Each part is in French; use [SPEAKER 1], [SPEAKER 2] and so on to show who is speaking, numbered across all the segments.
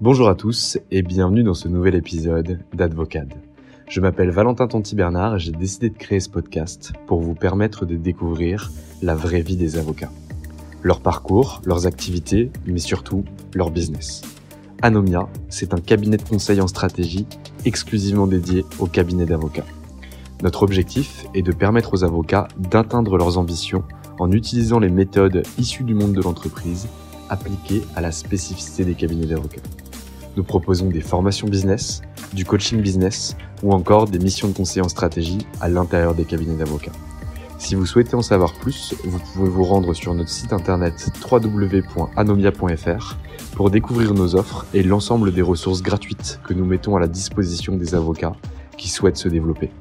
[SPEAKER 1] Bonjour à tous et bienvenue dans ce nouvel épisode d'Advocade. Je m'appelle Valentin Tonti-Bernard et j'ai décidé de créer ce podcast pour vous permettre de découvrir la vraie vie des avocats. Leur parcours, leurs activités, mais surtout leur business. Anomia, c'est un cabinet de conseil en stratégie exclusivement dédié aux cabinets d'avocats. Notre objectif est de permettre aux avocats d'atteindre leurs ambitions en utilisant les méthodes issues du monde de l'entreprise appliquées à la spécificité des cabinets d'avocats. Nous proposons des formations business, du coaching business ou encore des missions de conseil en stratégie à l'intérieur des cabinets d'avocats. Si vous souhaitez en savoir plus, vous pouvez vous rendre sur notre site internet www.anomia.fr pour découvrir nos offres et l'ensemble des ressources gratuites que nous mettons à la disposition des avocats qui souhaitent se développer.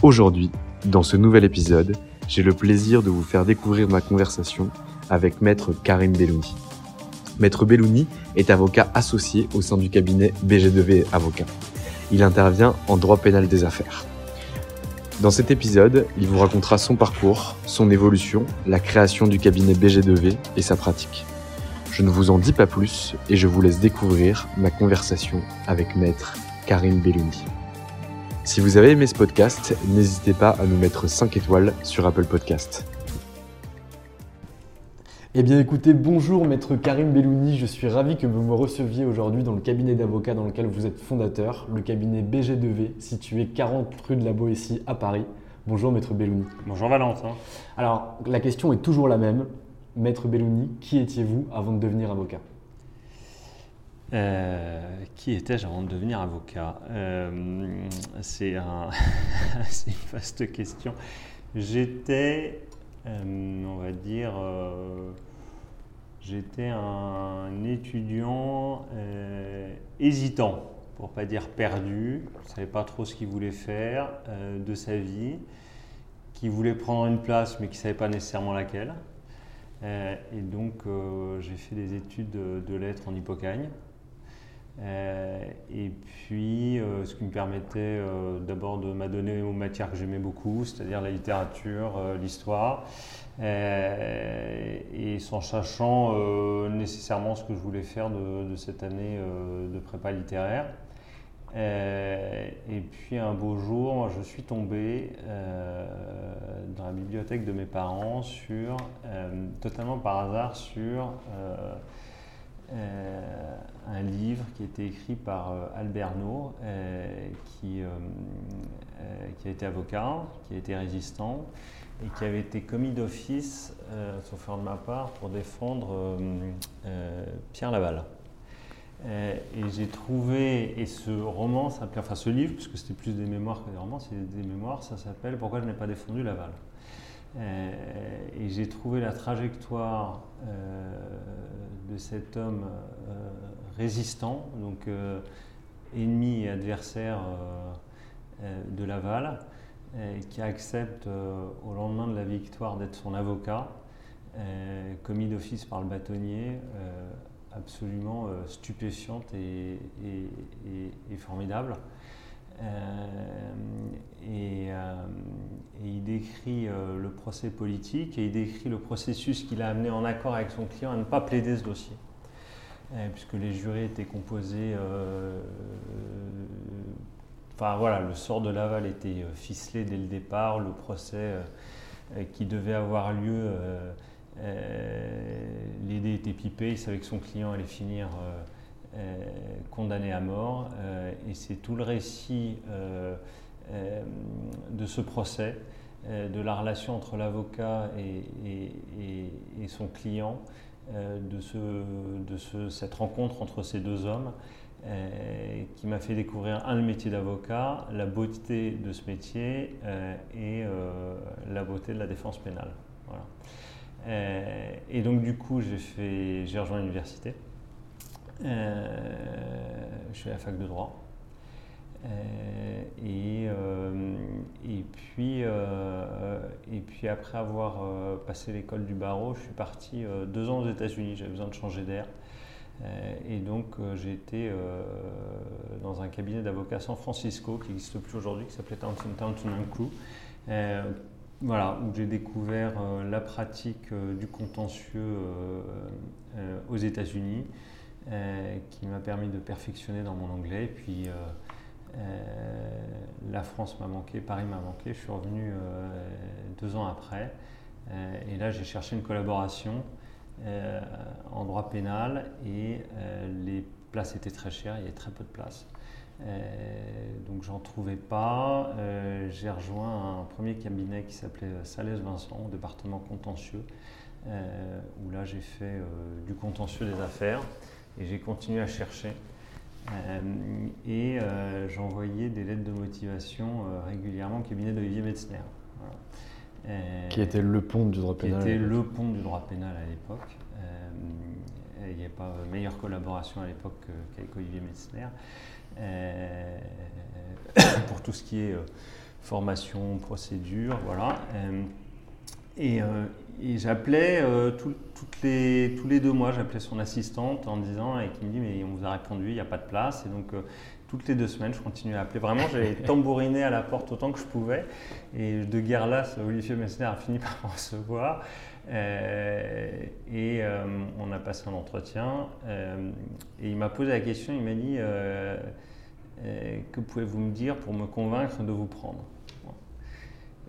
[SPEAKER 1] Aujourd'hui, dans ce nouvel épisode, j'ai le plaisir de vous faire découvrir ma conversation avec maître Karim Bellouni. Maître Bellouni est avocat associé au sein du cabinet BG2V Avocat. Il intervient en droit pénal des affaires. Dans cet épisode, il vous racontera son parcours, son évolution, la création du cabinet BG2V et sa pratique. Je ne vous en dis pas plus et je vous laisse découvrir ma conversation avec maître Karim Bellouni. Si vous avez aimé ce podcast, n'hésitez pas à nous mettre 5 étoiles sur Apple Podcast. Eh bien écoutez, bonjour maître Karim Bellouni, je suis ravi que vous me receviez aujourd'hui dans le cabinet d'avocats dans lequel vous êtes fondateur, le cabinet BG2V, situé 40 rue de la Boétie à Paris. Bonjour maître Bellouni.
[SPEAKER 2] Bonjour Valentin.
[SPEAKER 1] Alors la question est toujours la même. Maître Bellouni, qui étiez-vous avant de devenir avocat?
[SPEAKER 2] Euh, qui étais-je avant de devenir avocat? Euh, C'est un, une vaste question. J'étais, euh, on va dire, euh, j'étais un étudiant euh, hésitant, pour pas dire perdu. Ne savais pas trop ce qu'il voulait faire de sa vie, qui voulait prendre une place mais qui ne savait pas nécessairement laquelle. Et donc j'ai fait des études de, de lettres en Hippocagne. Euh, et puis, euh, ce qui me permettait euh, d'abord de m'adonner aux matières que j'aimais beaucoup, c'est-à-dire la littérature, l'histoire, et sans sachant nécessairement ce que je voulais faire de, de cette année de prépa littéraire. et puis un beau jour, je suis tombé dans la bibliothèque de mes parents sur, totalement par hasard, sur euh, un livre qui a été écrit par euh, Albert No, euh, qui, qui a été avocat, qui a été résistant et qui avait été commis d'office, sauf de ma part, pour défendre Pierre Laval. et j'ai trouvé, et ce roman enfin ce livre, puisque c'était plus des mémoires que des romans, c'est des mémoires, ça s'appelle Pourquoi je n'ai pas défendu Laval? Et j'ai trouvé la trajectoire de cet homme euh, résistant, donc euh, ennemi et adversaire euh, de Laval, qui accepte au lendemain de la victoire d'être son avocat commis d'office par le bâtonnier, absolument stupéfiante et, formidable. Et, il décrit le procès politique et il décrit le processus qu'il a amené en accord avec son client à ne pas plaider ce dossier. puisque les jurés étaient composés Enfin voilà, le sort de Laval était euh, ficelé dès le départ, le procès euh, euh, qui devait avoir lieu, l'idée était pipé, il savait que son client allait finir condamné à mort, et c'est tout le récit de ce procès, de la relation entre l'avocat et, son client, de, de cette rencontre entre ces deux hommes, euh, qui m'a fait découvrir un le métier d'avocat, la beauté de ce métier euh, et euh, la beauté de la défense pénale. et donc du coup, j'ai rejoint l'université. Je suis à la fac de droit. et, et, puis, et puis après avoir passé l'école du barreau, je suis parti deux ans aux États-Unis. J'avais besoin de changer d'air. Euh, et donc euh, j'ai été euh, dans un cabinet d'avocats San Francisco qui n'existe plus aujourd'hui, qui s'appelait Townsend Townsend Crew. voilà, où j'ai découvert la pratique du contentieux aux États-Unis, qui m'a permis de perfectionner dans mon anglais. Puis la France m'a manqué, Paris m'a manqué. Je suis revenu deux ans après. et là, j'ai cherché une collaboration euh, en droit pénal et euh, les places étaient très chères, il y avait très peu de places. Euh, donc j'en trouvais pas. J'ai rejoint un premier cabinet qui s'appelait Salès Vincent, département contentieux, où là j'ai fait du contentieux des affaires et j'ai continué à chercher. et j'envoyais des lettres de motivation régulièrement au cabinet d'Olivier Metzner.
[SPEAKER 1] Euh, qui était le pont du droit pénal.
[SPEAKER 2] Qui était le pont du droit pénal à l'époque. Euh, il n'y avait pas meilleure collaboration à l'époque qu'avec Olivier Metzner. Euh, pour tout ce qui est formation, procédure, voilà. Et, j'appelais toutes les, tous les deux mois, j'appelais son assistante en disant, et qui me dit, mais on vous a répondu, il n'y a pas de place. Et donc, toutes les deux semaines, je continuais à appeler. Vraiment, j'allais tambouriner à la porte autant que je pouvais. Et de guerre là, Olivier Messner a fini par me recevoir. Euh, et euh, on a passé un entretien. Euh, et il m'a posé la question, il m'a dit Que pouvez-vous me dire pour me convaincre de vous prendre?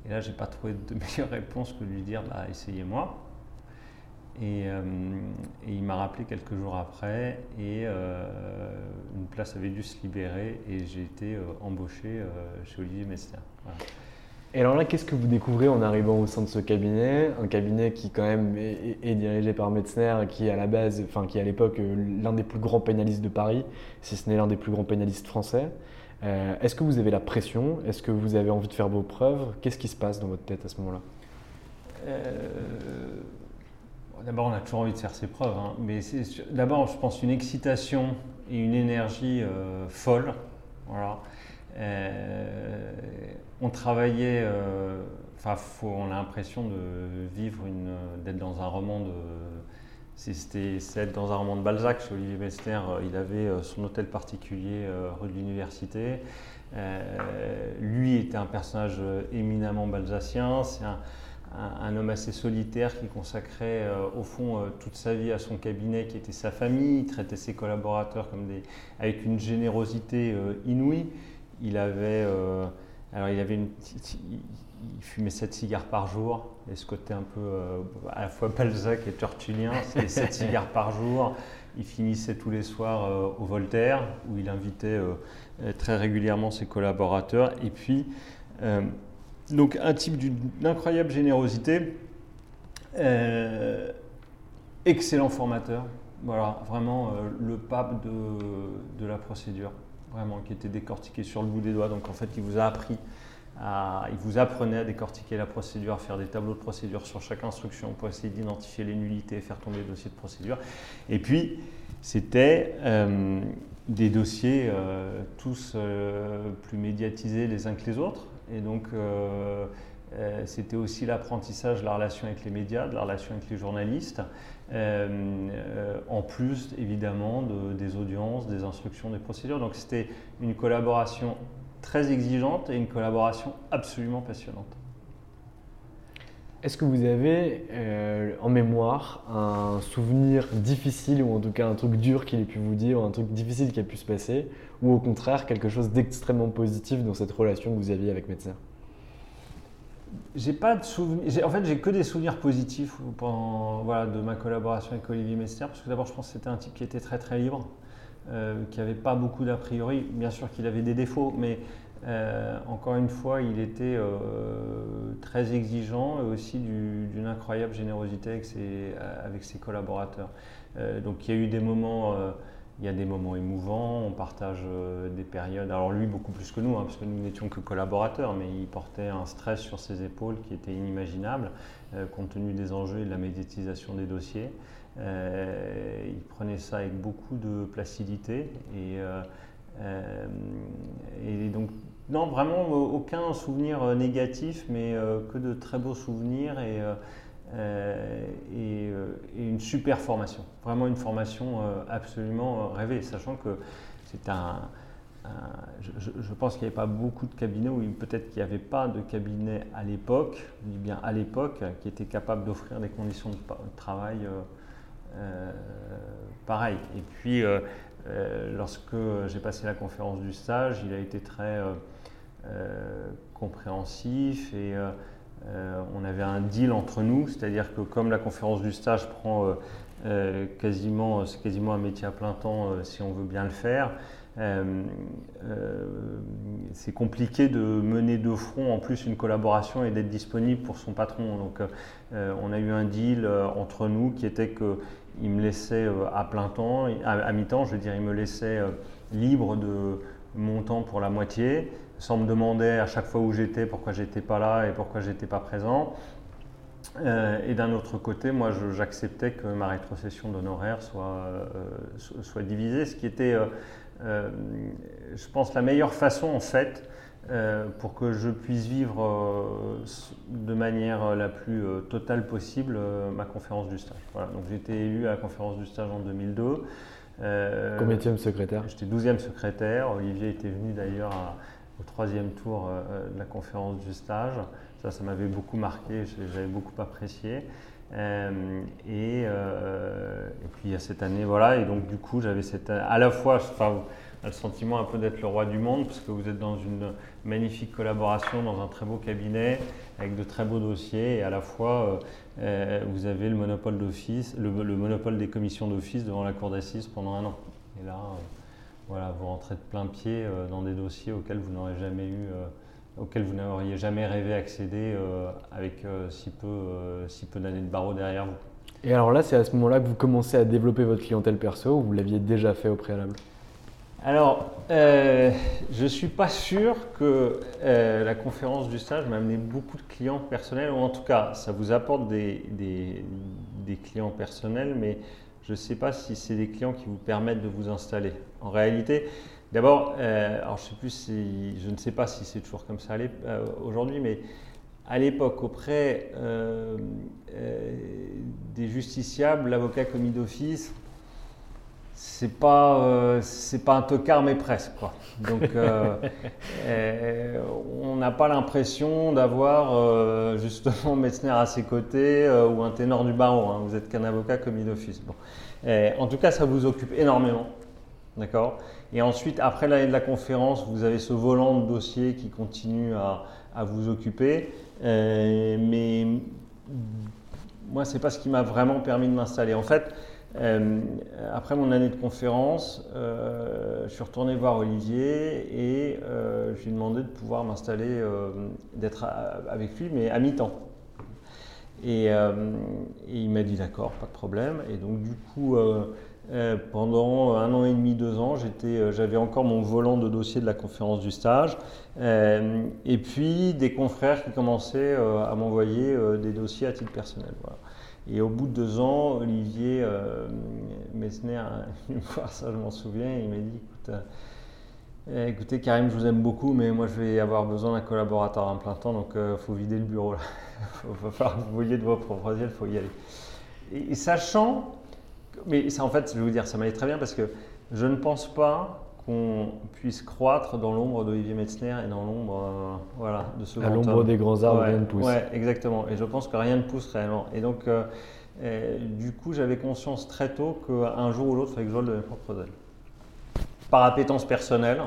[SPEAKER 2] Et là, je n'ai pas trouvé de meilleure réponse que de lui dire bah, Essayez-moi. Euh, et, il m'a rappelé quelques jours après et euh, une place avait dû se libérer et j'ai été euh, embauché chez Olivier Messner.
[SPEAKER 1] Et alors là, qu'est-ce que vous découvrez en arrivant au sein de ce cabinet? Un cabinet qui quand même est, dirigé par Metzner, qui à la base, enfin qui à l'époque l'un des plus grands pénalistes de Paris, si ce n'est l'un des plus grands pénalistes français. Est-ce que vous avez la pression? Est-ce que vous avez envie de faire vos preuves? Qu'est-ce qui se passe dans votre tête à ce moment-là?
[SPEAKER 2] D'abord, on a toujours envie de faire ses preuves, hein. mais d'abord, je pense, une excitation et une énergie euh, folle. Voilà. Euh, on travaillait, euh, enfin, on a l'impression de vivre, d'être dans un roman de. C'était être dans un roman de Balzac chez Olivier Mester. Il avait son hôtel particulier rue de l'Université. lui était un personnage éminemment balzacien. C'est un, homme assez solitaire qui consacrait euh, au fond euh, toute sa vie à son cabinet qui était sa famille, il traitait ses collaborateurs avec une générosité euh, inouïe. Il avait, alors il avait une, il fumait 7 cigares par jour, et ce côté un peu à la fois Balzac et Tertullien, c'est 7 cigares par jour. Il finissait tous les soirs au Voltaire, où il invitait très régulièrement ses collaborateurs. Et puis, donc un type d'une incroyable générosité, euh, excellent formateur, voilà, vraiment euh, le pape de, la procédure, vraiment, qui était décortiqué sur le bout des doigts. Donc en fait, il vous a appris, à, il vous apprenait à décortiquer la procédure, à faire des tableaux de procédure sur chaque instruction pour essayer d'identifier les nullités, faire tomber le dossier de procédure. Et puis, c'était euh, des dossiers tous plus médiatisés les uns que les autres. Et donc, euh, euh, c'était aussi l'apprentissage de la relation avec les médias, de la relation avec les journalistes, en plus évidemment des audiences, des instructions, des procédures. Donc c'était une collaboration très exigeante et une collaboration absolument passionnante.
[SPEAKER 1] Est-ce que vous avez euh, en mémoire un souvenir difficile ou en tout cas un truc dur qu'il ait pu vous dire, ou un truc difficile qui a pu se passer, ou au contraire quelque chose d'extrêmement positif dans cette relation que vous aviez avec Metzner?
[SPEAKER 2] J'ai pas de souvenirs. En fait, j'ai que des souvenirs positifs pendant, voilà, de ma collaboration avec Olivier Metzner, parce que d'abord, je pense que c'était un type qui était très très libre, euh, qui n'avait pas beaucoup d'a priori. Bien sûr qu'il avait des défauts, mais euh, encore une fois, il était euh, très exigeant et aussi d'une incroyable générosité avec ses, collaborateurs. Donc il y a eu des moments, il y a des moments émouvants, on partage des périodes. Alors lui beaucoup plus que nous, hein, parce que nous n'étions que collaborateurs, mais il portait un stress sur ses épaules qui était inimaginable compte tenu des enjeux et de la médiatisation des dossiers. Il prenait ça avec beaucoup de placidité et euh, et donc, non, vraiment aucun souvenir euh, négatif, mais euh, que de très beaux souvenirs et, une super formation. Vraiment une formation absolument rêvée, sachant que c'est un, je, pense qu'il n'y avait pas beaucoup de cabinets, ou peut-être qu'il n'y avait pas de cabinet à l'époque, je bien à l'époque, qui était capable d'offrir des conditions de, travail euh, pareilles. Et puis, euh, lorsque j'ai passé la conférence du stage, il a été très euh, euh, compréhensif et on avait un deal entre nous, c'est-à-dire que comme la conférence du stage prend quasiment, quasiment un métier à plein temps si on veut bien le faire, c'est compliqué de mener de front en plus une collaboration et d'être disponible pour son patron. Donc on a eu un deal entre nous qui était que il me laissait euh, à plein temps, à, mi-temps, je veux dire, il me laissait euh, libre de mon temps pour la moitié, sans me demander à chaque fois où j'étais, pourquoi j'étais pas là et pourquoi j'étais pas présent. Euh, et d'un autre côté, moi, j'acceptais que ma rétrocession d'honoraires soit, soit divisée, ce qui était, je pense, la meilleure façon, en fait, euh, pour que je puisse vivre euh, de manière la plus euh, totale possible ma conférence du stage. Voilà, donc j'ai été élu à la conférence du stage en 2002.
[SPEAKER 1] Combien de secrétaire
[SPEAKER 2] J'étais 12e secrétaire. Olivier était venu d'ailleurs au troisième tour de la conférence du stage. Ça, ça m'avait beaucoup marqué, j'avais beaucoup apprécié. Et, et, puis il y a cette année, voilà, et donc du coup j'avais cette, à la fois, le sentiment un peu d'être le roi du monde, parce que vous êtes dans une magnifique collaboration, dans un très beau cabinet, avec de très beaux dossiers, et à la fois, euh, euh, vous avez le monopole d'office, le, monopole des commissions d'office devant la cour d'assises pendant un an. Et là, euh, voilà, vous rentrez de plein pied dans des dossiers auxquels vous n'aurez jamais eu, auxquels vous n'auriez jamais rêvé accéder avec si peu, si peu d'années de barreau derrière vous.
[SPEAKER 1] Et alors là, c'est à ce moment-là que vous commencez à développer votre clientèle perso, ou vous l'aviez déjà fait au préalable?
[SPEAKER 2] Alors, euh, je ne suis pas sûr que euh, la conférence du stage m'a amené beaucoup de clients personnels, ou en tout cas, ça vous apporte des, clients personnels, mais je ne sais pas si c'est des clients qui vous permettent de vous installer. En réalité, d'abord, euh, alors je, sais plus si, je ne sais pas si c'est toujours comme ça aujourd'hui, mais à l'époque, auprès des justiciables, l'avocat commis d'office, c'est pas euh, c'est pas un tocard mais presque quoi. Donc euh, euh, on n'a pas l'impression d'avoir justement Metzner à ses côtés ou un ténor du barreau. Hein. Vous êtes qu'un avocat commis d'office. Bon. en tout cas, ça vous occupe énormément, d'accord. Et ensuite, après l'année de la conférence, vous avez ce volant de dossier qui continue à, vous occuper. mais moi, c'est pas ce qui m'a vraiment permis de m'installer. En fait. Euh, après mon année de conférence, euh, je suis retourné voir Olivier et euh, je lui ai demandé de pouvoir m'installer, d'être avec lui, mais à mi-temps. Et, et, il m'a dit d'accord, pas de problème. Et donc du coup, pendant un an et demi, deux ans, j'avais encore mon volant de dossier de la conférence du stage. et puis des confrères qui commençaient à m'envoyer des dossiers à titre personnel. Et au bout de deux ans, Olivier euh, Messner, ça je m'en souviens, il m'a dit écoute, euh, Eh, Écoutez, Karim, je vous aime beaucoup, mais moi, je vais avoir besoin d'un collaborateur en plein temps, donc il faut vider le bureau. Il va falloir que vous vouliez de vos propres ailes, il faut y aller. Et sachant, mais ça, en fait, je vais vous dire, ça m'allait très bien parce que je ne pense pas qu'on puisse croître dans l'ombre d'Olivier Metzner et dans l'ombre euh, voilà, de ce
[SPEAKER 3] À
[SPEAKER 2] grand
[SPEAKER 3] l'ombre des grands arbres,
[SPEAKER 2] Ouais,
[SPEAKER 3] rien ne pousse.
[SPEAKER 2] Ouais, exactement. Et je pense que rien ne pousse réellement. Et donc, euh, euh, du coup, j'avais conscience très tôt qu'un jour ou l'autre, il fallait que je vole de mes propres ailes. Par appétence personnelle.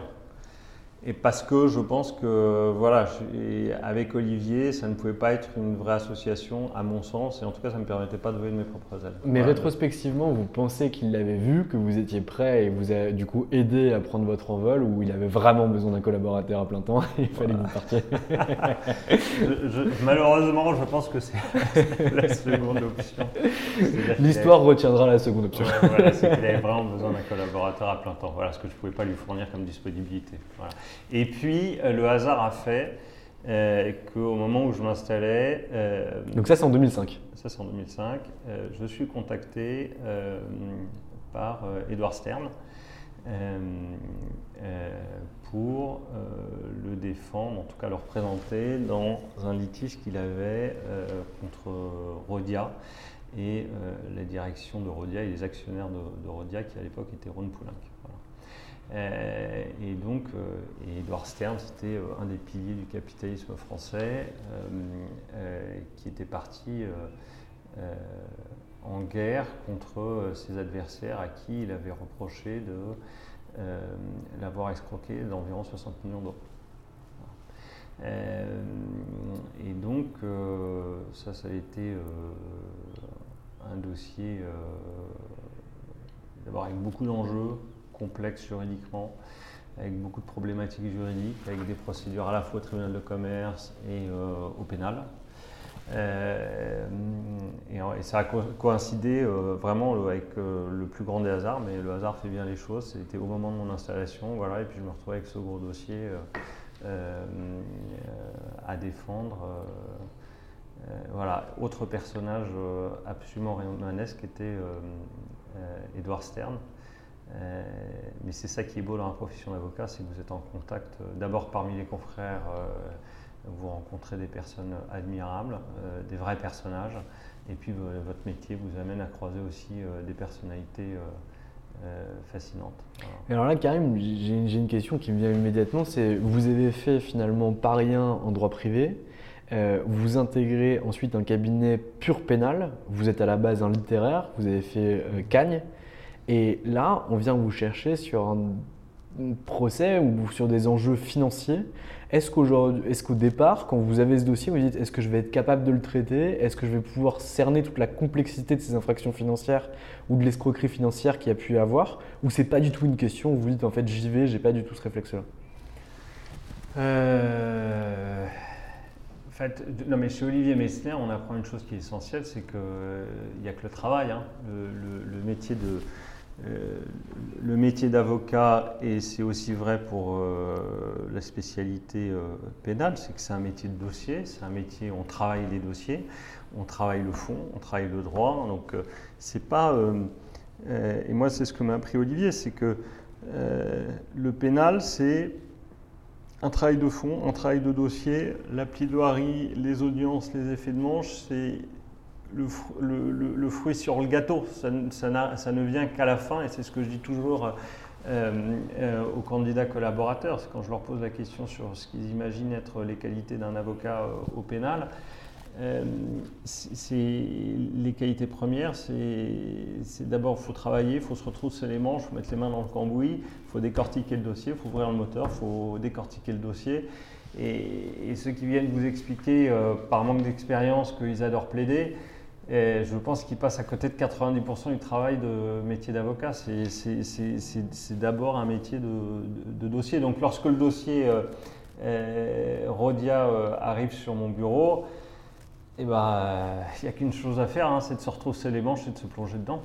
[SPEAKER 2] Et parce que je pense que, voilà, avec Olivier, ça ne pouvait pas être une vraie association, à mon sens. Et en tout cas, ça ne me permettait pas de voler de mes propres ailes.
[SPEAKER 3] Mais
[SPEAKER 2] Voilà.
[SPEAKER 3] rétrospectivement, vous pensez qu'il l'avait vu, que vous étiez prêt et vous a du coup aidé à prendre votre envol ou il avait vraiment besoin d'un collaborateur à plein temps et il fallait que vous
[SPEAKER 2] Je- je- malheureusement, je pense que c'est la seconde option.
[SPEAKER 3] L'histoire retiendra la seconde option.
[SPEAKER 2] Ouais, voilà, c'est qu'il avait vraiment besoin d'un collaborateur à plein temps. Voilà ce que je ne pouvais pas lui fournir comme disponibilité. Voilà. Et puis, euh, le hasard a fait euh, qu'au moment où je m'installais, euh,
[SPEAKER 3] Donc ça c'est en 2005.
[SPEAKER 2] ça c'est en 2005, euh, je suis contacté par Edouard Stern pour le défendre, en tout cas le représenter dans un litige qu'il avait contre Rodia et la direction de Rodia et les actionnaires de, de Rodia qui à l'époque étaient Ron Poulenc. Euh, et donc, euh, Edouard Stern, c'était euh, un des piliers du capitalisme français qui était parti en guerre contre ses adversaires à qui il avait reproché de l'avoir escroqué d'environ 60 millions d'euros. Et donc, ça, ça a été un dossier d'abord avec beaucoup d'enjeux, complexes juridiquement, avec beaucoup de problématiques juridiques, avec des procédures à la fois au tribunal de commerce et euh, au pénal. Euh, et, ça a co- coïncidé euh, vraiment le- avec le plus grand des hasards, mais le hasard fait bien les choses. C'était au moment de mon installation, voilà, et puis je me retrouvais avec ce gros dossier à défendre. voilà, autre personnage absolument romanesque était euh, euh, Edouard Stern. Euh, mais c'est ça qui est beau dans la profession d'avocat, c'est que vous êtes en contact euh, d'abord parmi les confrères, euh, vous rencontrez des personnes admirables, des vrais personnages, et puis vo- votre métier vous amène à croiser aussi des personnalités fascinantes. Voilà.
[SPEAKER 3] Alors là, Karim, j'ai une question qui me vient immédiatement. C'est vous avez fait finalement pas en droit privé. vous intégrez ensuite un cabinet pur pénal. Vous êtes à la base un littéraire. Vous avez fait Cagne. Et là, on vient vous chercher sur un, procès ou sur des enjeux financiers. Est-ce est-ce qu'au départ, quand vous avez ce dossier, vous dites est-ce que je vais être capable de le traiter? Est-ce que je vais pouvoir cerner toute la complexité de ces infractions financières ou de l'escroquerie financière qu'il y a pu y avoir? Ou c'est pas du tout une question où vous dites en fait j'y vais, j'ai pas du tout ce réflexe-là?
[SPEAKER 2] Euh, fait, non mais chez Olivier Messner, on apprend une chose qui est essentielle, c'est qu'il n'y a que le travail. hein. Le, métier de euh, le métier d'avocat, et c'est aussi vrai pour euh, la spécialité euh, pénale, c'est que c'est un métier de dossier, c'est un métier, on travaille les dossiers, on travaille le fond, on travaille le droit. Donc euh, c'est pas. euh, euh, et moi, c'est ce que m'a appris Olivier, c'est que euh, le pénal, c'est un travail de fond, un travail de dossier, la plaidoirie, les audiences, les effets de manche, c'est le, fr- le- le- le fruit sur le gâteau. Ça ne vient qu'à la fin, et c'est ce que je dis toujours euh, euh, aux candidats collaborateurs. C'est quand je leur pose la question sur ce qu'ils imaginent être les qualités d'un avocat euh, au pénal. Euh, c'est les qualités premières, c'est d'abord il faut travailler, il faut se retrousser les manches, il faut mettre les mains dans le cambouis, il faut décortiquer le dossier, il faut ouvrir le moteur, il faut décortiquer le dossier. Et, ceux qui viennent vous expliquer euh, par manque d'expérience qu'ils adorent plaider, euh, je pense qu'ils passent à côté de 90% du travail de métier d'avocat. C'est- d'abord un métier de, dossier. Donc lorsque le dossier Rodia arrive sur mon bureau, il n'y a qu'une chose à faire, hein, c'est de se retrousser les manches et de se plonger dedans.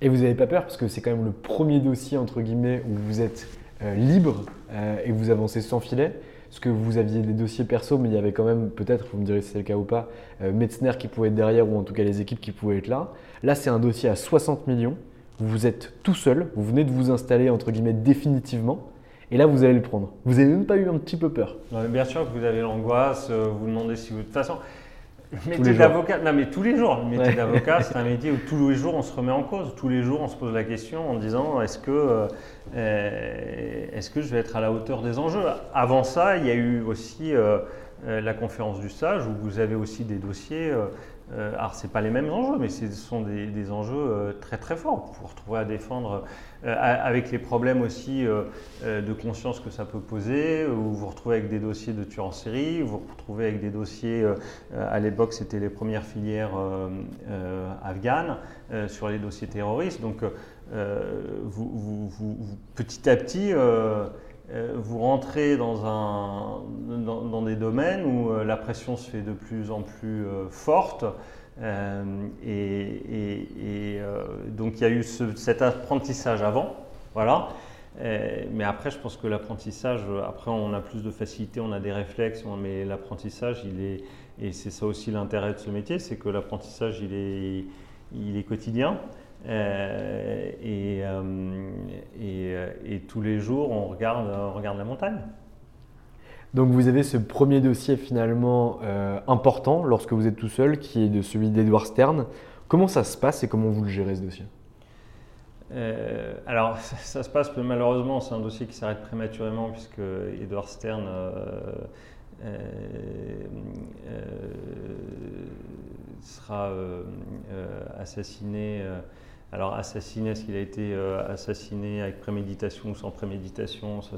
[SPEAKER 3] Et vous n'avez pas peur parce que c'est quand même le premier dossier entre guillemets où vous êtes euh, libre euh, et vous avancez sans filet. Parce que vous aviez des dossiers perso, mais il y avait quand même, peut-être, vous me direz si c'est le cas ou pas, euh, Metzner qui pouvait être derrière ou en tout cas les équipes qui pouvaient être là. Là, c'est un dossier à 60 millions. Vous êtes tout seul, vous venez de vous installer entre guillemets définitivement. Et là, vous allez le prendre. Vous n'avez même pas eu un petit peu peur.
[SPEAKER 2] Non, bien sûr que vous avez l'angoisse, euh, vous demandez si vous. De toute façon, le métier d'avocat, non mais tous les jours, le métier
[SPEAKER 3] Ouais.
[SPEAKER 2] d'avocat, c'est un métier où tous les jours on se remet en cause. Tous les jours on se pose la question en disant est-ce que, euh, est-ce que je vais être à la hauteur des enjeux? Avant ça, il y a eu aussi euh, euh, la conférence du stage où vous avez aussi des dossiers. Euh, alors, ce pas les mêmes enjeux, mais ce sont des, enjeux euh, très très forts. Vous vous retrouvez à défendre euh, avec les problèmes aussi de conscience que ça peut poser, ou vous vous retrouvez avec des dossiers de tueurs en série, vous vous retrouvez avec des dossiers, à l'époque c'était les premières filières afghanes, sur les dossiers terroristes. Donc vous, petit à petit, vous rentrez dans, un, dans, des domaines où euh, la pression se fait de plus en plus euh, forte. Euh, et euh, donc il y a eu ce- cet apprentissage avant, voilà. Euh, mais après, je pense que l'apprentissage, euh, après on a plus de facilité, on a des réflexes, mais l'apprentissage, il est, et c'est ça aussi l'intérêt de ce métier, c'est que l'apprentissage, il est, il est quotidien. Euh, et, euh, et, euh, et tous les jours, on regarde, on regarde la montagne.
[SPEAKER 3] Donc vous avez ce premier dossier finalement euh, important lorsque vous êtes tout seul, qui est de celui d'Edouard Stern. Comment ça se passe et comment vous le gérez ce dossier?
[SPEAKER 2] Alors, ça, ça se passe, malheureusement, c'est un dossier qui s'arrête prématurément puisque Edward Stern sera assassiné. Alors, assassiné, est-ce qu'il a été euh, assassiné avec préméditation ou sans préméditation? Ça,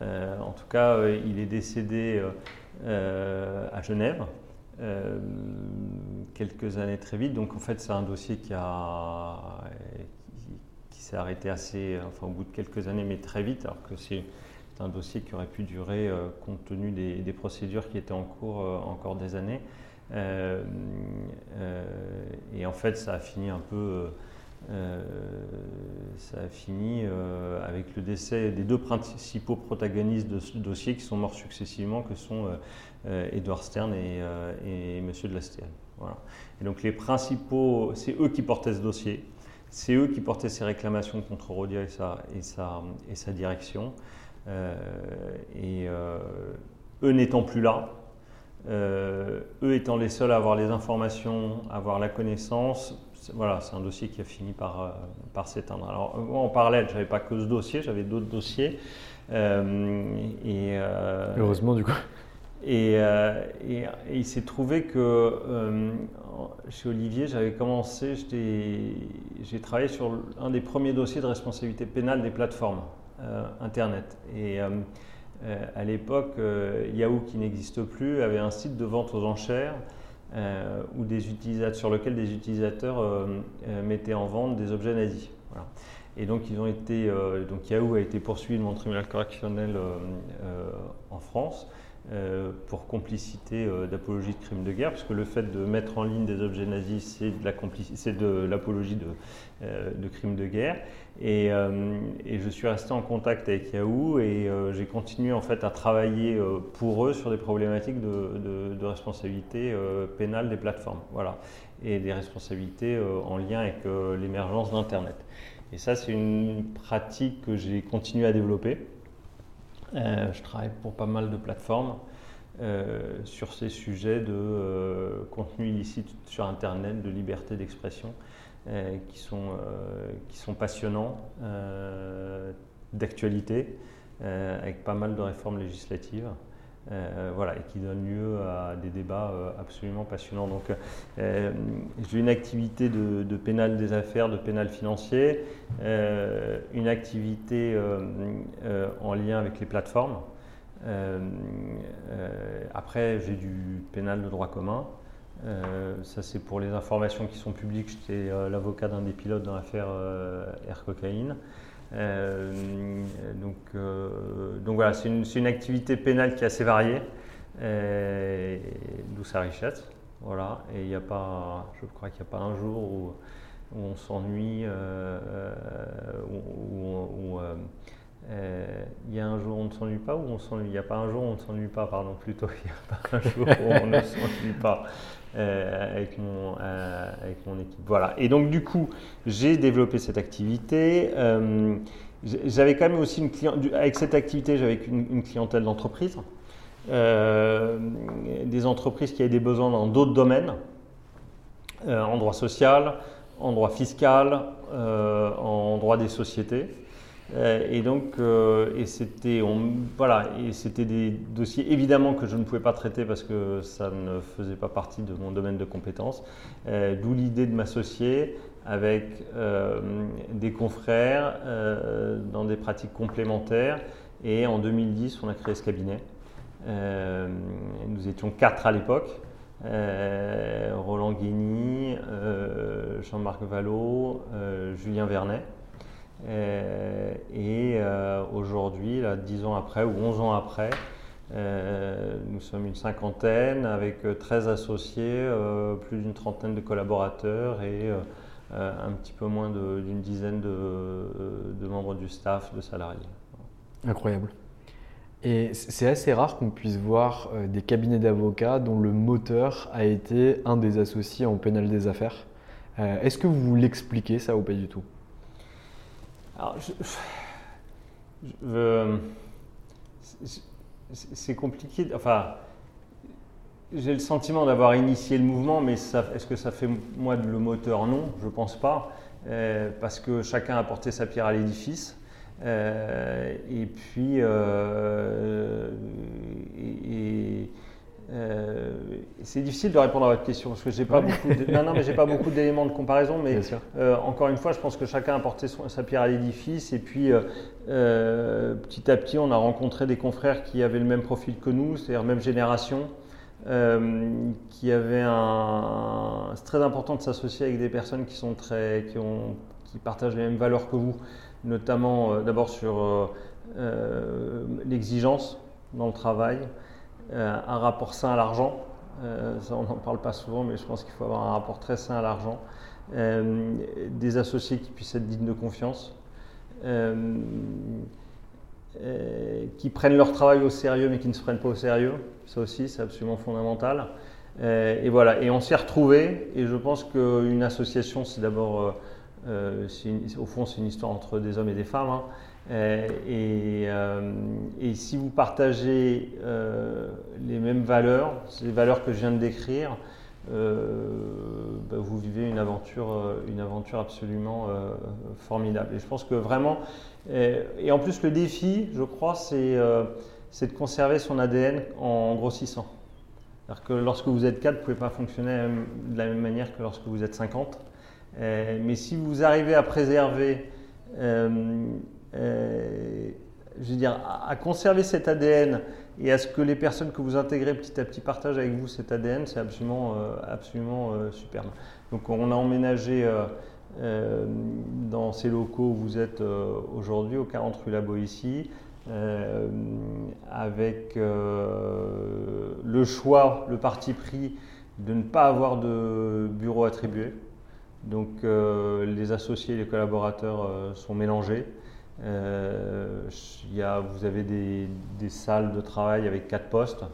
[SPEAKER 2] euh, en tout cas, euh, il est décédé à Genève. quelques années très vite. Donc en fait, c'est un dossier qui s'est arrêté assez, enfin au bout de quelques années, mais très vite, alors que c'est un dossier qui aurait pu durer, compte tenu des, procédures qui étaient en cours, encore des années. Et en fait, ça a fini un peu. Euh, ça a fini euh, avec le décès des deux principaux protagonistes de ce dossier qui sont morts successivement, que sont euh, euh, Edouard Stern et, et Monsieur de Lastel. Voilà. Et donc les principaux, c'est eux qui portaient ce dossier, c'est eux qui portaient ces réclamations contre Rodia et sa, et sa, direction. Et eux n'étant plus là, eux étant les seuls à avoir les informations, à avoir la connaissance, voilà, c'est un dossier qui a fini par, euh, par s'éteindre. Alors moi, en parallèle, j'avais pas que ce dossier, j'avais d'autres dossiers. Euh, et, euh,
[SPEAKER 3] Heureusement du coup.
[SPEAKER 2] et, euh, et- et il s'est trouvé que euh, chez Olivier, j'avais commencé, j'ai travaillé sur un des premiers dossiers de responsabilité pénale des plateformes euh, Internet. Et euh, euh, à l'époque, euh, Yahoo, qui n'existe plus, avait un site de vente aux enchères euh, des utilisateurs, sur lequel des utilisateurs euh, euh, mettaient en vente des objets nazis. Et donc, Yahoo a été poursuivi devant le tribunal correctionnel en France pour complicité d'apologie de crimes de guerre, puisque le fait de mettre en ligne des objets nazis, c'est de l'apologie de, de crimes de guerre. Et, euh, et je suis resté en contact avec Yahoo et euh, j'ai continué en fait à travailler euh, pour eux sur des problématiques de, responsabilité pénale des plateformes, voilà, et des responsabilités en lien avec l'émergence d'Internet. Et ça, c'est une pratique que j'ai continué à développer. Je travaille pour pas mal de plateformes sur ces sujets de contenu illicite sur Internet, de liberté d'expression, qui, sont, euh, qui sont passionnants, euh, d'actualité, euh, avec pas mal de réformes législatives. euh, voilà, et qui donnent lieu à des débats euh, absolument passionnants. Donc, euh, j'ai une activité de, pénal des affaires, de pénal financier, euh, une activité euh, euh, en lien avec les plateformes. Euh, euh, après, j'ai du pénal de droit commun. Euh, ça, c'est pour les informations qui sont publiques. J'étais euh, l'avocat d'un des pilotes dans l'affaire euh, Air Cocaïne. Euh, donc, voilà, c'est une, activité pénale qui est assez variée, d'où sa richesse. Voilà, et il n'y a pas, je crois qu'il n'y a pas un jour où, on s'ennuie, où, il y a un jour où on ne s'ennuie pas ou on s'ennuie? Il n'y a pas un jour où on ne s'ennuie pas, pardon, plutôt. Il n'y a pas un jour où on ne s'ennuie pas euh, avec, mon, euh, avec mon équipe. Voilà. Et donc, du coup, j'ai développé cette activité. euh, j'avais quand même aussi une avec cette activité, j'avais une, une clientèle d'entreprise, des entreprises qui avaient des besoins dans d'autres domaines, en droit social, en droit fiscal, en droit des sociétés. Et donc, et c'était, voilà, des dossiers évidemment que je ne pouvais pas traiter parce que ça ne faisait pas partie de mon domaine de compétences. D'où l'idée de m'associer avec des confrères dans des pratiques complémentaires. Et en 2010, on a créé ce cabinet. Euh, nous étions quatre à l'époque. Euh, Roland Guigny, euh, Jean-Marc Vallot, Julien Vernet. Et aujourd'hui, dix ans après ou onze ans après, nous sommes une cinquantaine avec 13 associés, plus d'une trentaine de collaborateurs et un petit peu moins d'une dizaine de, membres du staff, de salariés.
[SPEAKER 3] Incroyable. Et c'est assez rare qu'on puisse voir euh, des cabinets d'avocats dont le moteur a été un des associés en pénal des affaires. Euh, est-ce que vous l'expliquez ça ou pas du tout?
[SPEAKER 2] Alors, c'est compliqué. Enfin, j'ai le sentiment d'avoir initié le mouvement, mais est-ce que ça fait moi le moteur? Non, je ne pense pas, euh, parce que chacun a apporté sa pierre à l'édifice. Euh, et puis, euh, euh, c'est difficile de répondre à votre question parce que j'ai pas beaucoup. non, non, mais pas beaucoup d'éléments de comparaison. Mais encore une fois, je pense que chacun a apporté sa pierre à l'édifice. Et puis, petit à petit, on a rencontré des confrères qui avaient le même profil que nous, c'est-à-dire même génération. qui avaient un. C'est très important de s'associer avec des personnes qui sont très, qui ont, qui partagent les mêmes valeurs que vous notamment euh, d'abord sur euh, euh, l'exigence dans le travail, un rapport sain à l'argent. ça, on n'en parle pas souvent, mais je pense qu'il faut avoir un rapport très sain à l'argent. des associés qui puissent être dignes de confiance. qui prennent leur travail au sérieux mais qui ne se prennent pas au sérieux. Ça aussi, c'est absolument fondamental. et voilà, et on s'y est retrouvés. Et je pense qu'une association, c'est d'abord euh, au fond, c'est une histoire entre des hommes et des femmes. Hein. Euh, euh, et, si vous partagez les mêmes valeurs, ces valeurs que je viens de décrire, bah, vous vivez une aventure, une aventure absolument formidable. Et je pense que vraiment, et en plus le défi, je crois, c'est de conserver son ADN en grossissant. C'est-à-dire que lorsque vous êtes 4, vous ne pouvez pas fonctionner de la même manière que lorsque vous êtes 50. Euh, mais si vous arrivez à préserver, euh, euh, je veux dire, à, conserver cet ADN et à ce que les personnes que vous intégrez petit à petit partagent avec vous cet ADN, c'est absolument, absolument superbe. Donc on a emménagé dans ces locaux où vous êtes aujourd'hui, au 40 rue La ici, avec le choix, le parti pris de ne pas avoir de bureau attribué. Donc euh, les associés et les collaborateurs euh, sont mélangés. Euh, vous avez des, salles de travail avec quatre postes.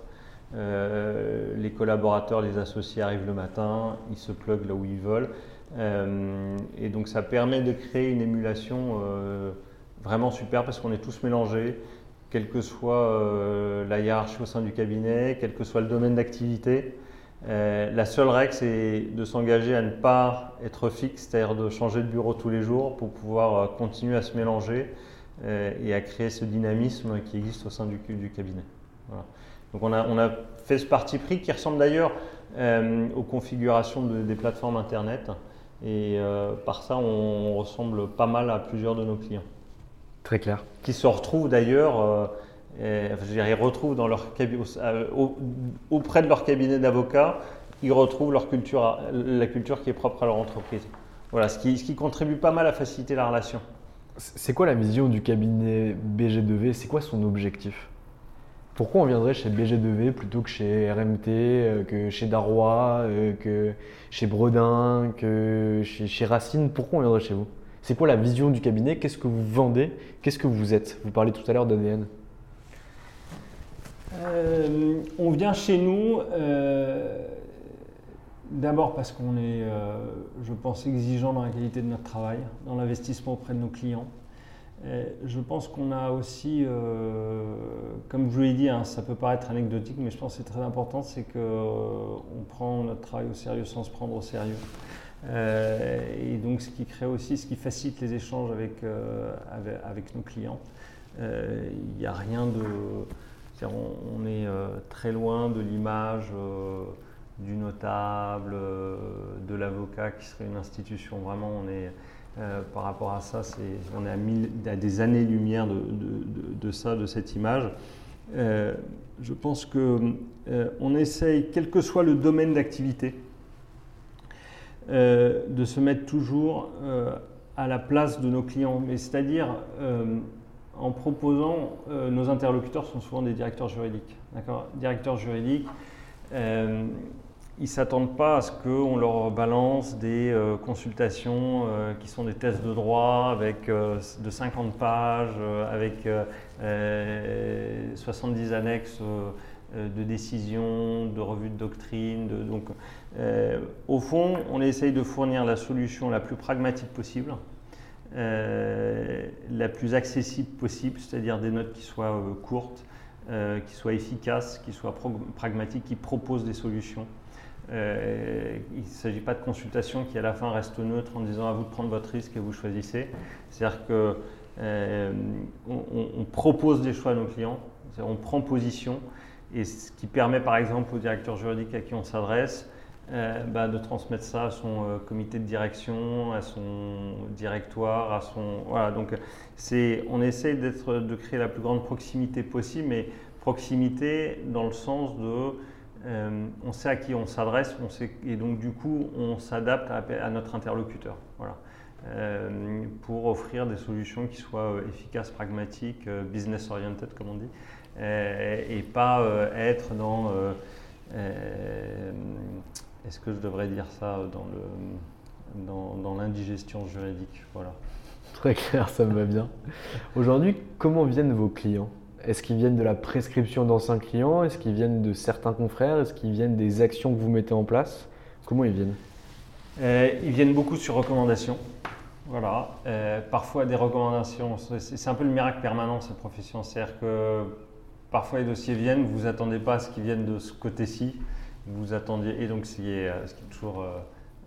[SPEAKER 2] les collaborateurs, les associés arrivent le matin, ils se pluguent là où ils veulent. et donc ça permet de créer une émulation vraiment super parce qu'on est tous mélangés, quelle que soit la hiérarchie au sein du cabinet, quel que soit le domaine d'activité. Euh, la seule règle, c'est de s'engager à ne pas être fixe, c'est-à-dire de changer de bureau tous les jours pour pouvoir euh, continuer à se mélanger euh, et à créer ce dynamisme qui existe au sein du, cabinet. Donc on a, fait ce parti pris qui ressemble d'ailleurs aux configurations des plateformes Internet. Et par ça, on ressemble pas mal à plusieurs de nos clients.
[SPEAKER 3] Très clair.
[SPEAKER 2] Qui se retrouvent d'ailleurs ils retrouvent euh, auprès de leur cabinet d'avocats, ils retrouvent leur culture, la culture qui est propre à leur entreprise. Voilà, ce qui, contribue pas mal à faciliter la relation.
[SPEAKER 3] C'est quoi la vision du cabinet BG2V C'est quoi son objectif? Pourquoi on viendrait chez BG2V plutôt que chez RMT, euh, que chez Darrois, euh, que chez Bredin, que chez, chez Racine? Pourquoi on viendrait chez vous? C'est quoi la vision du cabinet? Qu'est-ce que vous vendez? Qu'est-ce que vous êtes? Vous parlez tout à l'heure d'ADN.
[SPEAKER 2] Euh, on vient chez nous euh, d'abord parce qu'on est, euh, je pense, exigeant dans la qualité de notre travail, dans l'investissement auprès de nos clients. je pense qu'on a aussi, comme je vous l'ai dit, hein, ça peut paraître anecdotique, mais je pense que c'est très important, c'est qu'on prend notre travail au sérieux sans se prendre au sérieux. et donc ce qui crée aussi, ce qui facilite les échanges avec, avec, nos clients. Il n'y a rien de... on, est très loin de l'image du notable, de l'avocat qui serait une institution. Vraiment, euh, par rapport à ça, on est à, des années-lumière de, ça, de cette image. Euh, je pense qu'on euh, on essaye, quel que soit le domaine d'activité, de se mettre toujours à la place de nos clients. Mais c'est-à-dire en proposant, nos interlocuteurs sont souvent des directeurs juridiques. D'accord? Directeurs juridiques ils ne s'attendent pas à ce qu'on leur balance des euh, consultations euh, qui sont des tests de droit avec euh, de 50 pages, avec 70 annexes de décisions, de revues de doctrine. donc, au fond, on essaye de fournir la solution la plus pragmatique possible, la plus accessible possible, c'est-à-dire des notes qui soient courtes, qui soient efficaces, qui soient pragmatiques, qui proposent des solutions. Euh, il ne s'agit pas de consultation qui à la fin reste neutre en disant à vous de prendre votre risque et vous choisissez. C'est-à-dire qu'on euh, on propose des choix à nos clients, on prend position et ce qui permet par exemple au directeur juridique à qui on s'adresse euh, bah, de transmettre ça à son comité de direction, à son directoire, à son voilà donc c'est on essaie d'être de créer la plus grande proximité possible, mais proximité dans le sens de euh, on sait à qui on s'adresse, et donc du coup on s'adapte à, notre interlocuteur. Voilà. Euh, pour offrir des solutions qui soient euh, efficaces, pragmatiques, business oriented comme on dit, et pas être dans est-ce que je devrais dire ça dans le dans, l'indigestion juridique voilà.
[SPEAKER 3] Très clair, ça me va bien. Aujourd'hui, comment viennent vos clients? Est-ce qu'ils viennent de la prescription d'anciens clients? Est-ce qu'ils viennent de certains confrères? Est-ce qu'ils viennent des actions que vous mettez en place? Comment ils viennent?
[SPEAKER 2] Euh, Ils viennent beaucoup sur recommandation. Voilà. Euh, parfois des recommandations. C'est un peu le miracle permanent cette profession. C'est-à-dire que parfois les dossiers viennent, vous ne attendez pas à ce qu'ils viennent de ce côté-ci. Vous attendiez, et donc ce qui est, ce qui est toujours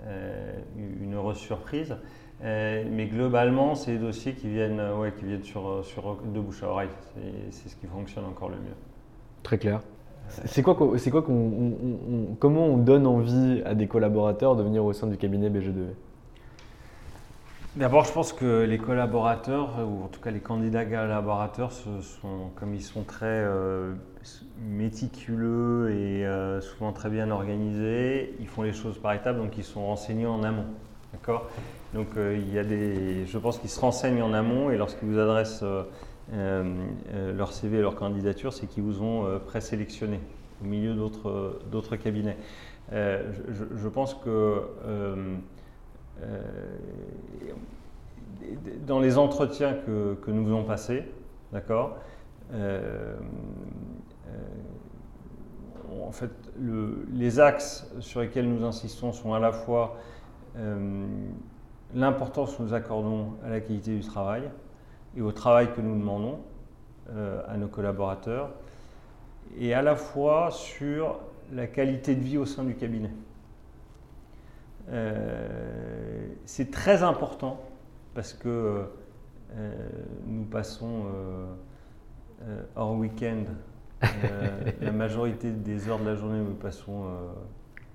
[SPEAKER 2] euh, une heureuse surprise. Euh, mais globalement, c'est des dossiers qui viennent, euh, ouais, qui viennent sur, euh, sur de bouche à oreille. C'est ce qui fonctionne encore le mieux.
[SPEAKER 3] Très clair. C'est quoi, c'est quoi qu'on, comment on donne envie à des collaborateurs de venir au sein du cabinet BG2V
[SPEAKER 2] D'abord, je pense que les collaborateurs, ou en tout cas les candidats collaborateurs, sont, comme ils sont très méticuleux et souvent très bien organisés, ils font les choses par étapes, donc ils sont renseignés en amont. D'accord? Donc euh, il y a des, je pense qu'ils se renseignent en amont et lorsqu'ils vous adressent euh, euh, leur CV et leur candidature, c'est qu'ils vous ont présélectionné au milieu d'autres cabinets. Je, pense que dans les entretiens que, nous avons passés, d'accord, en fait, le, les axes sur lesquels nous insistons sont à la fois l'importance que nous accordons à la qualité du travail et au travail que nous demandons euh, à nos collaborateurs, et à la fois sur la qualité de vie au sein du cabinet. Euh, c'est très important parce que euh, nous passons hors week-end la majorité des heures de la journée nous passons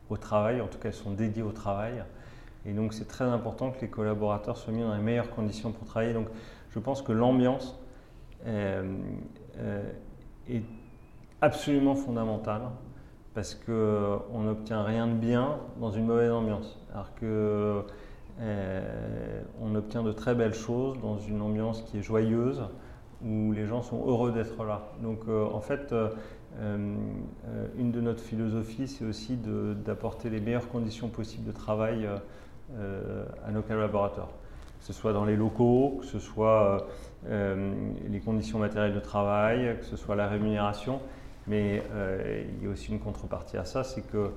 [SPEAKER 2] au travail, en tout cas elles sont dédiées au travail. Et donc c'est très important que les collaborateurs soient mis dans les meilleures conditions pour travailler. Donc je pense que l'ambiance euh, euh, est absolument fondamentale parce qu'on euh, n'obtient rien de bien dans une mauvaise ambiance. Alors que on obtient de très belles choses dans une ambiance qui est joyeuse, où les gens sont heureux d'être là. Donc en fait, une de notre philosophies, c'est aussi d'apporter les meilleures conditions possibles de travail euh, à nos collaborateurs, que ce soit dans les locaux, que ce soit euh, les conditions matérielles de travail, que ce soit la rémunération. Mais euh, il y a aussi une contrepartie à ça, c'est que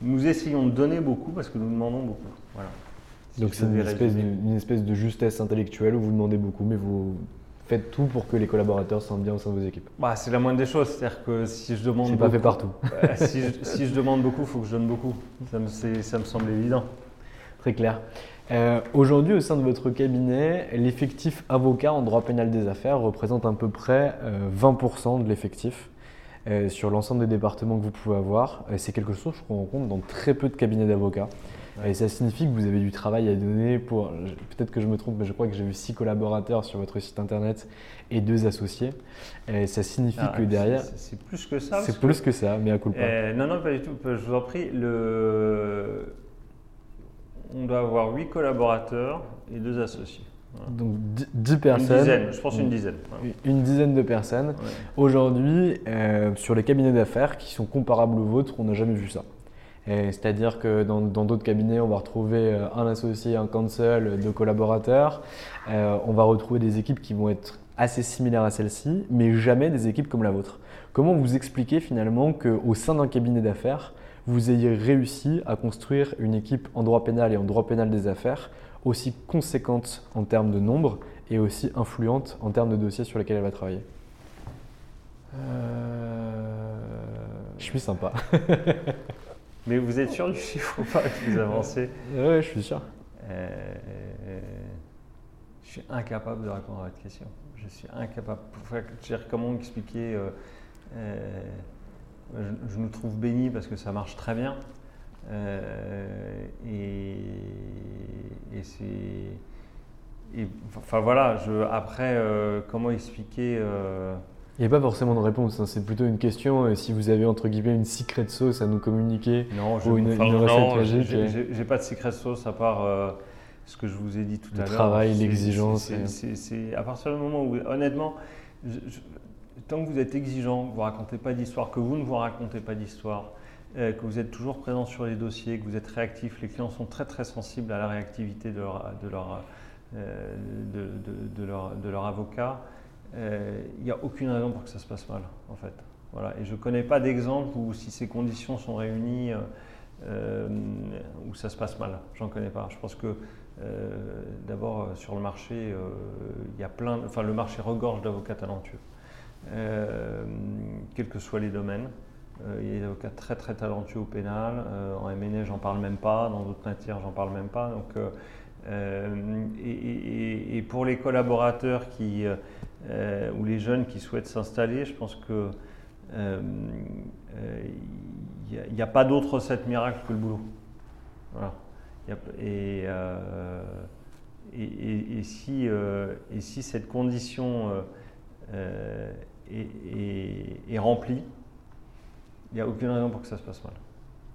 [SPEAKER 2] nous essayons de donner beaucoup parce que nous demandons beaucoup. Voilà. Si
[SPEAKER 3] Donc c'est une espèce, de, une espèce de justesse intellectuelle où vous demandez beaucoup, mais vous faites tout pour que les collaborateurs se sentent bien au sein de vos équipes.
[SPEAKER 2] Bah, c'est la moindre des choses, c'est-à-dire que si je demande
[SPEAKER 3] C'est pas fait partout.
[SPEAKER 2] Euh, si, je, si je demande beaucoup, il faut que je donne beaucoup. Ça me, ça me semble évident.
[SPEAKER 3] Très clair. Euh, Aujourd'hui, au sein de votre cabinet, l'effectif avocat en droit pénal des affaires représente à peu près euh, 20% de l'effectif euh, sur l'ensemble des départements que vous pouvez avoir. Euh, C'est quelque chose qu'on rencontre dans très peu de cabinets d'avocats. Et ça signifie que vous avez du travail à donner pour, peut-être que je me trompe, mais je crois que j'ai vu six collaborateurs sur votre site internet et deux associés. Et ça signifie
[SPEAKER 2] Ah,
[SPEAKER 3] que derrière,
[SPEAKER 2] c'est- plus que ça.
[SPEAKER 3] c'est plus que ça, mais à coup pas.
[SPEAKER 2] Euh, non, non, pas du tout. Je vous en prie. Le... On doit avoir 8 collaborateurs et 2 associés. Voilà.
[SPEAKER 3] Donc 10
[SPEAKER 2] Une
[SPEAKER 3] personnes.
[SPEAKER 2] dizaine, je pense une dizaine.
[SPEAKER 3] Une dizaine de personnes.
[SPEAKER 2] Ouais.
[SPEAKER 3] Aujourd'hui, euh, sur les cabinets d'affaires qui sont comparables aux vôtres, on n'a jamais vu ça. C'est-à-dire que dans d'autres cabinets, on va retrouver euh, un associé, un counsel, deux collaborateurs. Euh, on va retrouver des équipes qui vont être assez similaires à celle-ci, mais jamais des équipes comme la vôtre. Comment vous expliquez finalement qu'au sein d'un cabinet d'affaires, vous ayez réussi à construire une équipe en droit pénal et en droit pénal des affaires aussi conséquente en termes de nombre et aussi influente en termes de dossiers sur lesquels elle va travailler Je suis sympa.
[SPEAKER 2] Mais vous êtes sûr du chiffre ou pas que vous avancez?
[SPEAKER 3] Ouais, je suis sûr.
[SPEAKER 2] Euh, Je suis incapable de répondre à votre question. Je suis incapable. Je comment expliquer euh, euh, je, je nous trouve bénis parce que ça marche très bien. Euh, et et c'est. enfin voilà, je, après, euh, comment expliquer euh,
[SPEAKER 3] Il n'y a pas forcément de réponse, hein. c'est plutôt une question. euh, si vous avez entre guillemets une secret sauce à nous communiquer,
[SPEAKER 2] Non, je,
[SPEAKER 3] Ou une-
[SPEAKER 2] enfin,
[SPEAKER 3] une recette magique,
[SPEAKER 2] j'ai- pas de secret sauce à part euh, ce que je vous ai dit tout
[SPEAKER 3] Le
[SPEAKER 2] à l'heure.
[SPEAKER 3] travail,
[SPEAKER 2] C'est-
[SPEAKER 3] l'exigence
[SPEAKER 2] c'est-
[SPEAKER 3] et-
[SPEAKER 2] à partir du moment où, honnêtement, je- je- tant que vous êtes exigeant, que vous racontez pas d'histoire, que vous ne vous racontez pas d'histoire, euh, que vous êtes toujours présent sur les dossiers, que vous êtes réactif, les clients sont très très sensibles à la réactivité de leur, de leur, euh, de, leur, avocat. Euh, Il n'y a aucune raison pour que ça se passe mal, en fait. Voilà. Et je ne connais pas d'exemple où, si ces conditions sont réunies, où ça se passe mal. J'en connais pas. Je pense que, d'abord, sur le marché, il y a plein. Enfin, le marché regorge d'avocats talentueux, quels que soient les domaines. Euh, il y a des avocats très très talentueux au pénal. Euh, en MNE, j'en parle même pas. Dans d'autres matières, j'en parle même pas. Donc, euh, euh, et, pour les collaborateurs qui, euh, euh, ou les jeunes qui souhaitent s'installer, je pense que euh, euh, il n'y a, pas d'autre recette miracle que le boulot. Voilà. Et, euh, si, euh, et si cette condition euh, euh, est, est- est remplie, il n'y a aucune raison pour que ça se passe mal.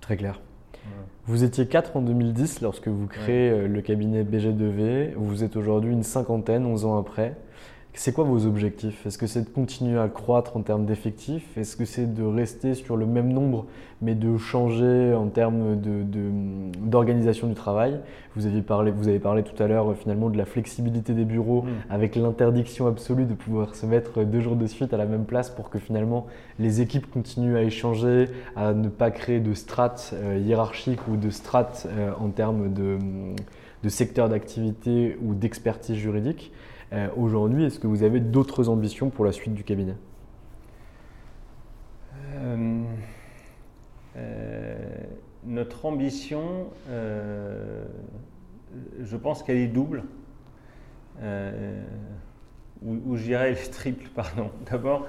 [SPEAKER 3] Très clair. Vous étiez 4 en 2010 lorsque vous créez euh, le cabinet BG2V. Vous êtes aujourd'hui une cinquantaine, 11 ans après. C'est quoi vos objectifs? Est-ce que c'est de continuer à croître en termes d'effectifs? Est-ce que c'est de rester sur le même nombre mais de changer en termes de- de- d'organisation du travail? Vous, aviez parlé, vous avez parlé tout à l'heure euh, finalement de la flexibilité des bureaux
[SPEAKER 2] Mm.
[SPEAKER 3] avec l'interdiction absolue de pouvoir se mettre deux jours de suite à la même place pour que finalement les équipes continuent à échanger, à ne pas créer de strates euh, hiérarchiques ou de strates euh, en termes de, de secteur d'activité ou d'expertise juridique. Euh, Aujourd'hui, est-ce que vous avez d'autres ambitions pour la suite du cabinet
[SPEAKER 2] Euh, euh, notre ambition, je pense qu'elle est double, ou, ou je dirais elle est triple, pardon. D'abord,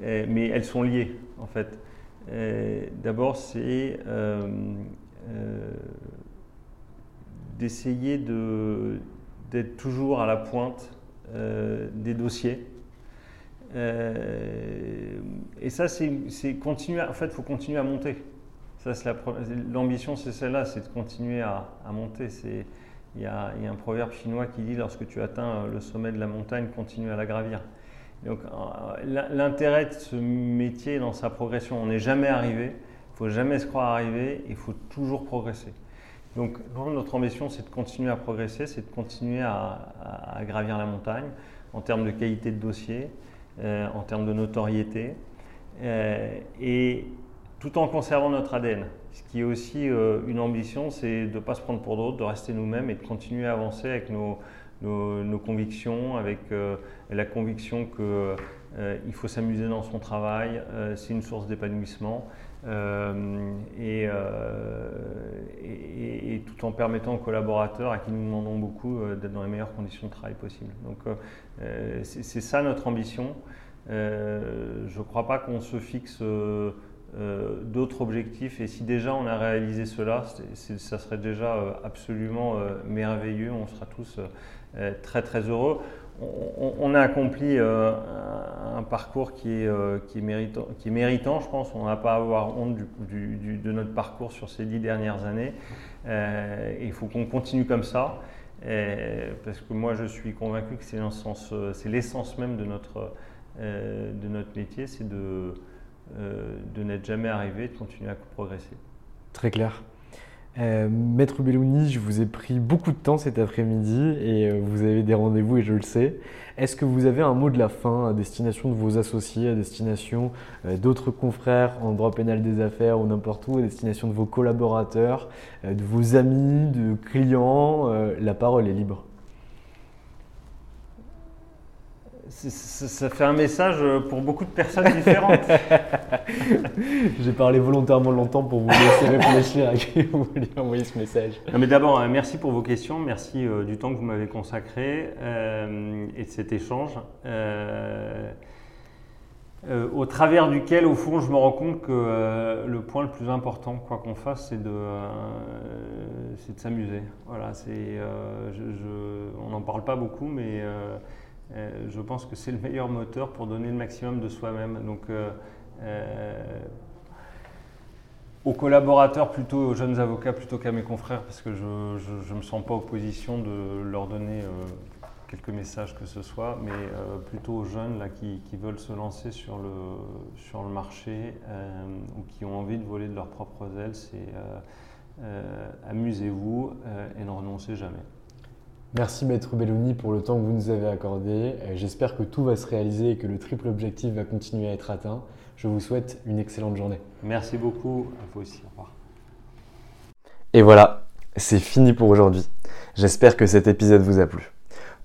[SPEAKER 2] mais elles sont liées en fait. D'abord, c'est euh, euh, d'essayer de- d'être toujours à la pointe des dossiers. Euh, et ça, c'est continuer. En fait, il faut continuer à monter. L'ambition, c'est celle-là, c'est de continuer à, à monter. Il y, y a un proverbe chinois qui dit lorsque tu atteins le sommet de la montagne, continue à la gravir. Donc, euh, l'in- l'intérêt de ce métier dans sa progression, on n'est jamais arrivé. Il faut jamais se croire arrivé. Il faut toujours progresser. Donc, notre ambition, c'est de continuer à progresser, c'est de continuer à, gravir la montagne en termes de qualité de dossier, euh, en termes de notoriété. Euh, et tout en conservant notre ADN. Ce qui est aussi euh, une ambition, c'est de ne pas se prendre pour d'autres, de rester nous-mêmes et de continuer à avancer avec nos, nos, convictions, avec la conviction qu'il faut s'amuser dans son travail, c'est une source d'épanouissement. Et, et, tout en permettant aux collaborateurs, à qui nous demandons beaucoup, d'être dans les meilleures conditions de travail possibles. Donc c'est ça notre ambition. je ne crois pas qu'on se fixe euh, d'autres objectifs. Et si déjà on a réalisé cela, ça serait déjà euh, absolument euh, merveilleux. On sera tous très très heureux. On, a accompli un, parcours qui est, qui, est méritant, qui est méritant, je pense. On n'a pas à avoir honte du, de notre parcours sur ces dix dernières années. il faut qu'on continue comme ça. parce que moi, je suis convaincu que c'est l'essence même de notre, de notre métier, c'est de, euh, de n'être jamais arrivé, de continuer à progresser.
[SPEAKER 3] Très clair. Euh, Maître Bellouni, je vous ai pris beaucoup de temps cet après-midi et euh, vous avez des rendez-vous et je le sais. Est-ce que vous avez un mot de la fin à destination de vos associés, à destination d'autres confrères en droit pénal des affaires ou n'importe où, à destination de vos collaborateurs, de vos amis, de clients La parole est libre.
[SPEAKER 2] Ça fait un message pour beaucoup de personnes différentes.
[SPEAKER 3] J'ai parlé volontairement longtemps pour vous laisser réfléchir à qui vous vouliez envoyer ce message.
[SPEAKER 2] mais d'abord, euh, merci pour vos questions, merci euh, du temps que vous m'avez consacré euh, et de cet échange. au travers duquel, au fond, je me rends compte que le point le plus important, quoi qu'on fasse, c'est de, de s'amuser. Voilà, c'est, on n'en parle pas beaucoup, mais euh, je pense que c'est le meilleur moteur pour donner le maximum de soi-même. Donc, euh, euh, aux collaborateurs plutôt, aux jeunes avocats plutôt qu'à mes confrères, parce que je ne me sens pas en position de leur donner quelques messages que ce soit, mais plutôt aux jeunes là, qui, veulent se lancer sur le, sur le marché ou qui ont envie de voler de leurs propres ailes, c'est amusez-vous et ne renoncez jamais.
[SPEAKER 3] Merci Maître Belloni pour le temps que vous nous avez accordé. J'espère que tout va se réaliser et que le triple objectif va continuer à être atteint. Je vous souhaite une excellente journée.
[SPEAKER 2] Merci beaucoup, à vous aussi. Au revoir.
[SPEAKER 1] Et voilà, c'est fini pour aujourd'hui. J'espère que cet épisode vous a plu.